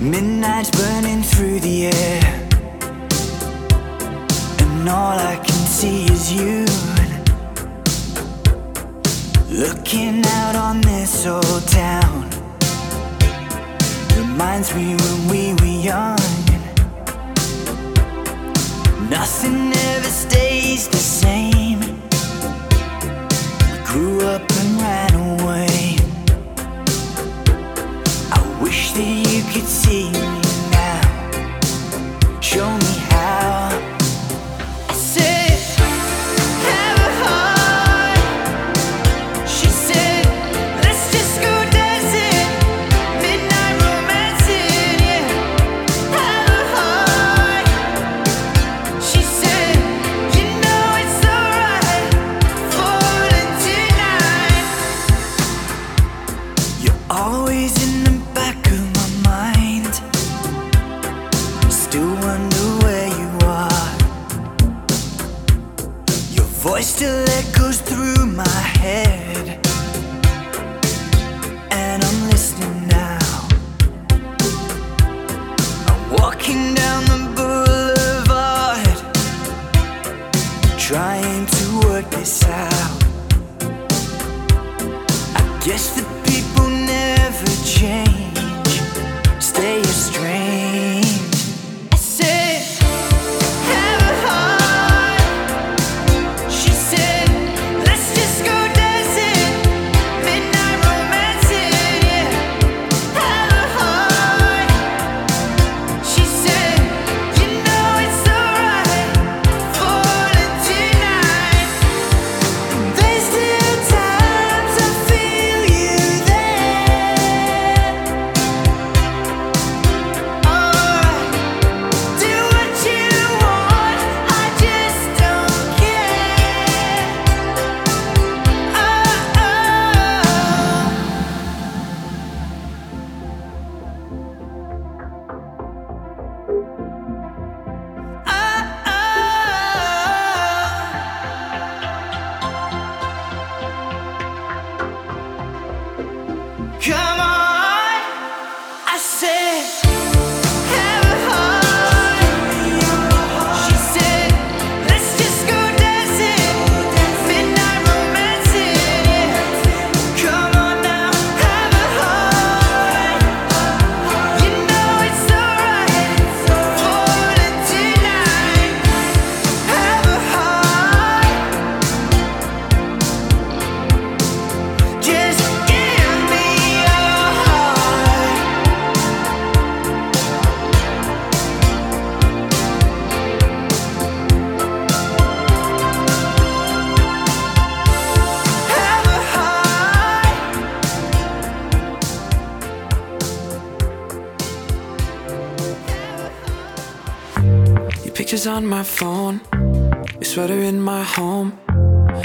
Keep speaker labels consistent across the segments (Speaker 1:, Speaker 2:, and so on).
Speaker 1: Midnight's burning through the air, and all I can see is you. Looking out on this old town reminds me when we were young. Nothing ever stays the same. We grew up and ran away. Wish that you could see me now. Show me
Speaker 2: on my phone, your sweater in my home.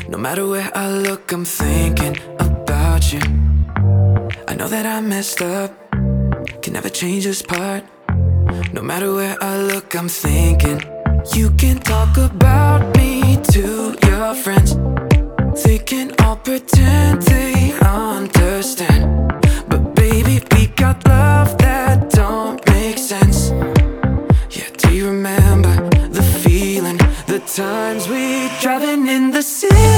Speaker 2: No matter where I look, I'm thinking about you. I know that I messed up, can never change this part. No matter where I look, I'm thinking you can talk about me to your friends. They can all pretend they understand. Driving in the city,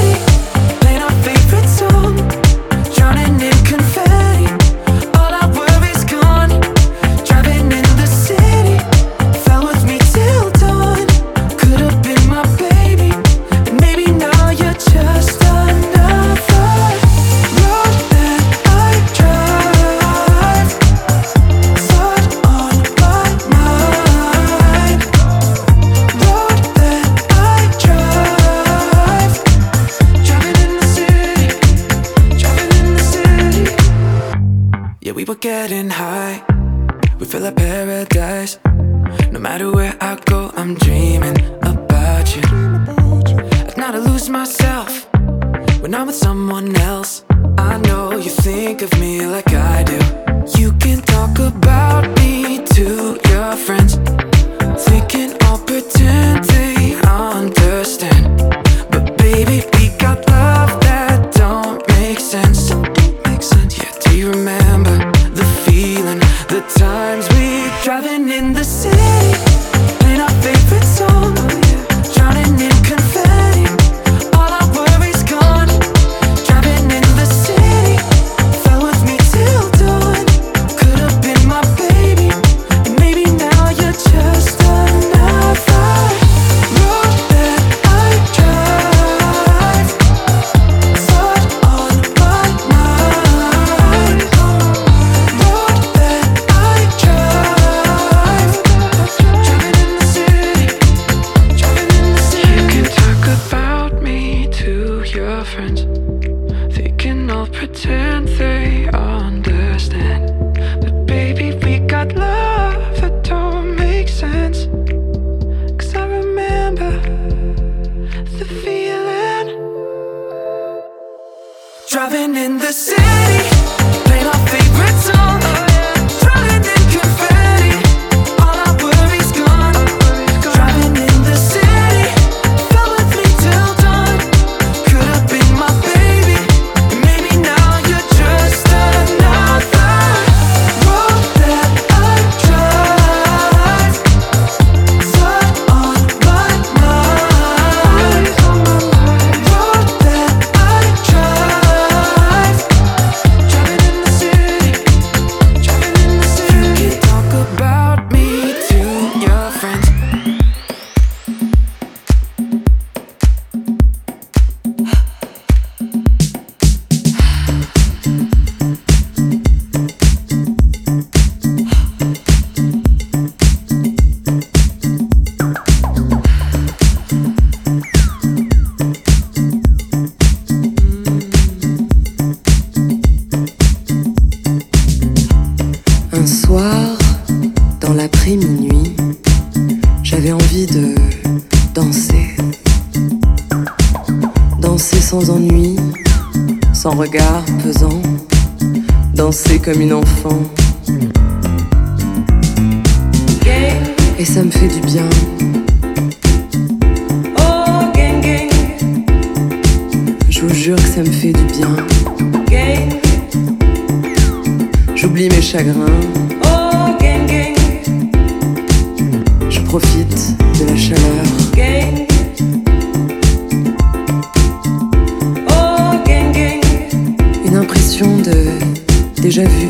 Speaker 1: déjà vu.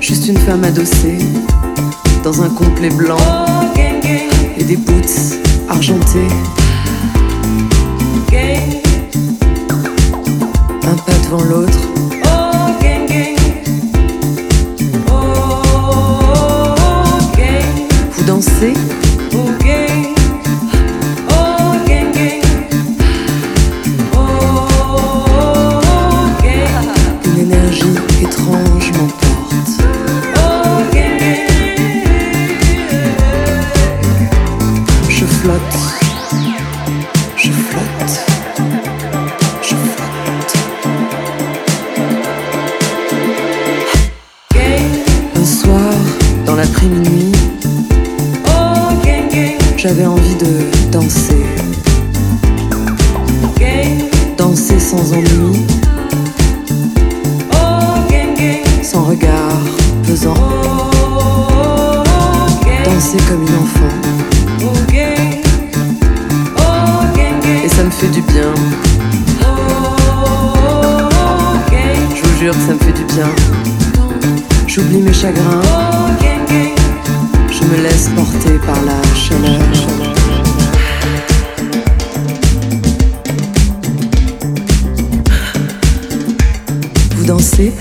Speaker 1: Juste une femme adossée dans un complet blanc et des boots argentés. Un pas devant l'autre. vous jure, ça me fait du bien. J'oublie mes chagrins. Je me laisse porter par la chaleur. Vous dansez?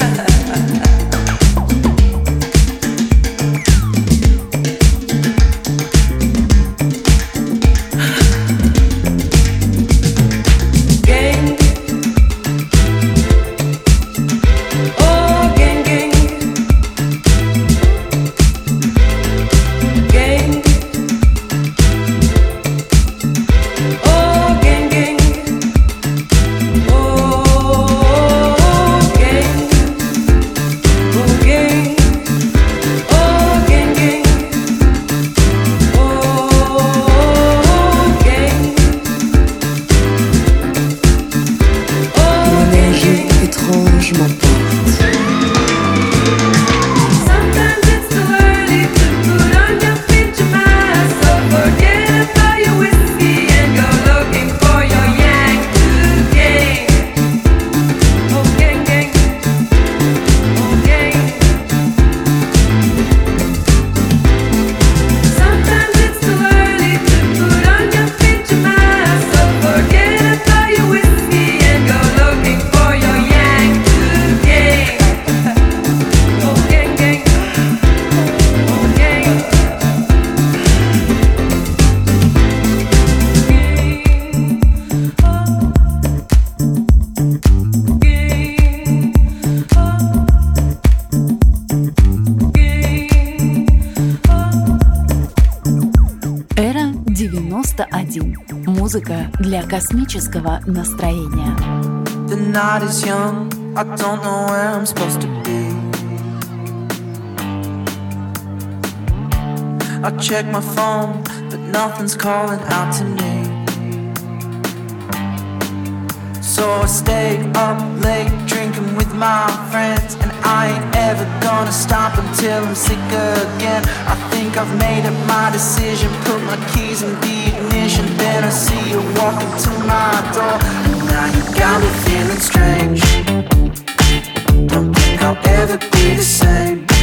Speaker 3: для космического настроения.
Speaker 4: The night is young, I don't know where I'm supposed to be. I check my phone, but nothing's calling out to me. So I stay up late drinking with my friends I ain't ever gonna stop until I'm sick again. I think I've made up my decision. Put my keys in the ignition. Then I see you walking to my door. And now you got me feeling strange. Don't think I'll ever be the same.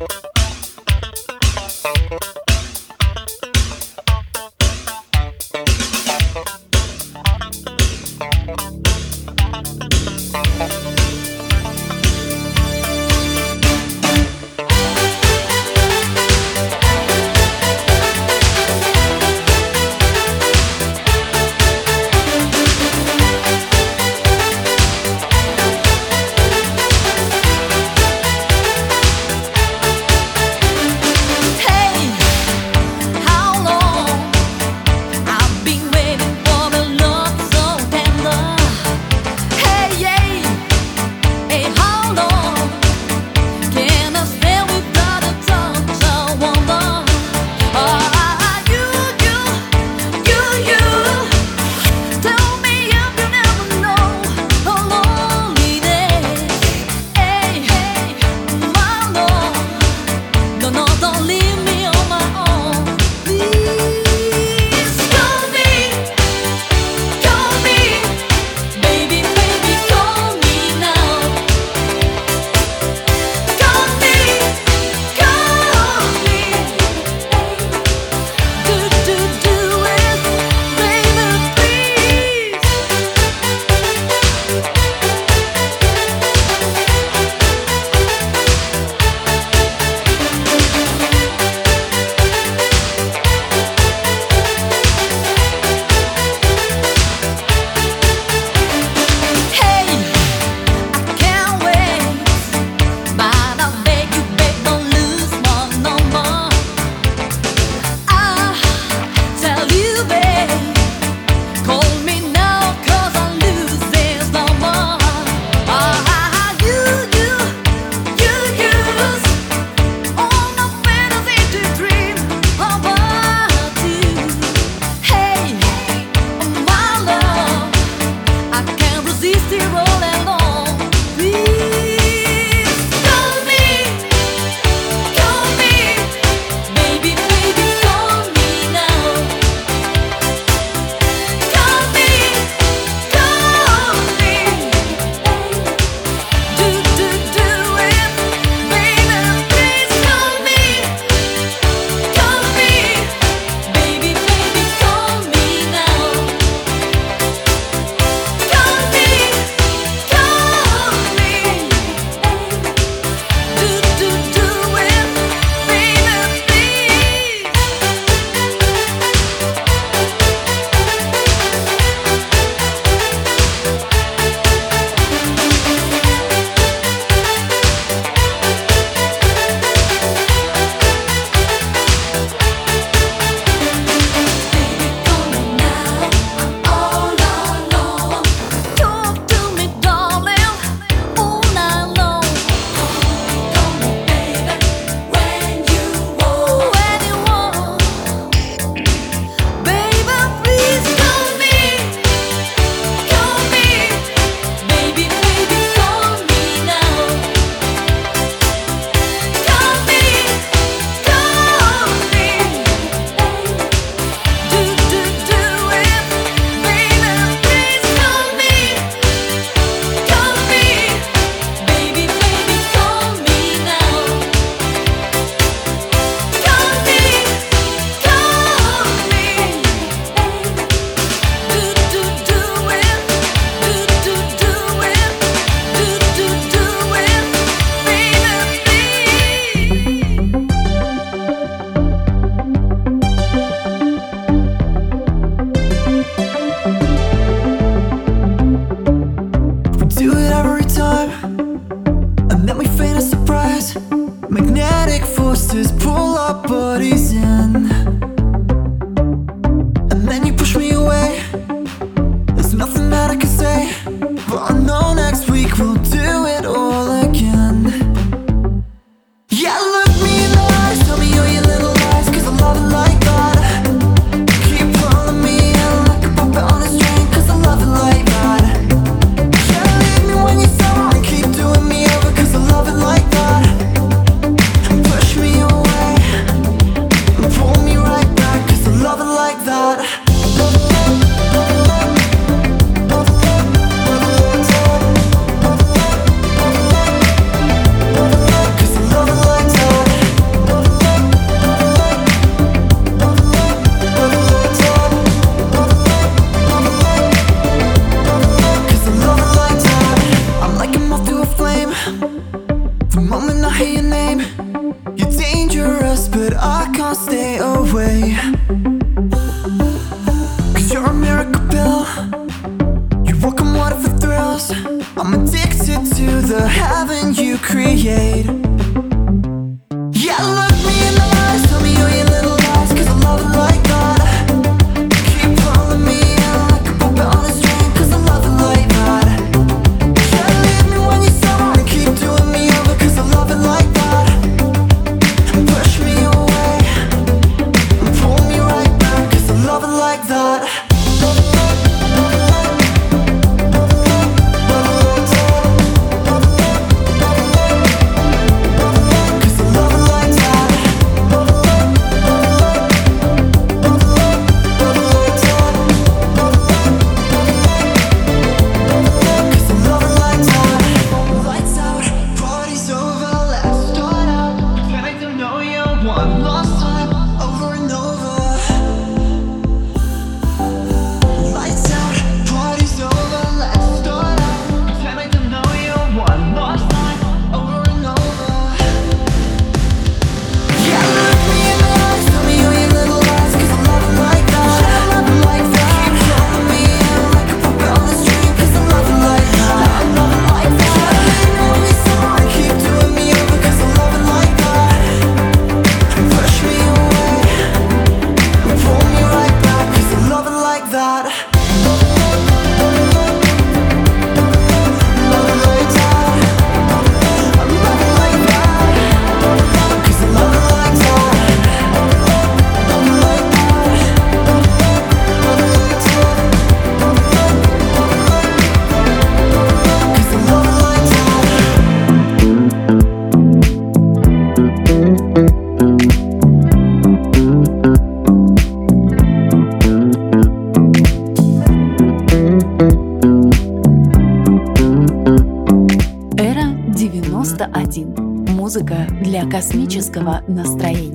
Speaker 4: you Magnetic
Speaker 5: forces pull our bodies in.
Speaker 3: Космического настроения.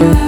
Speaker 6: you.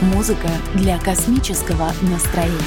Speaker 3: Музыка для космического настроения.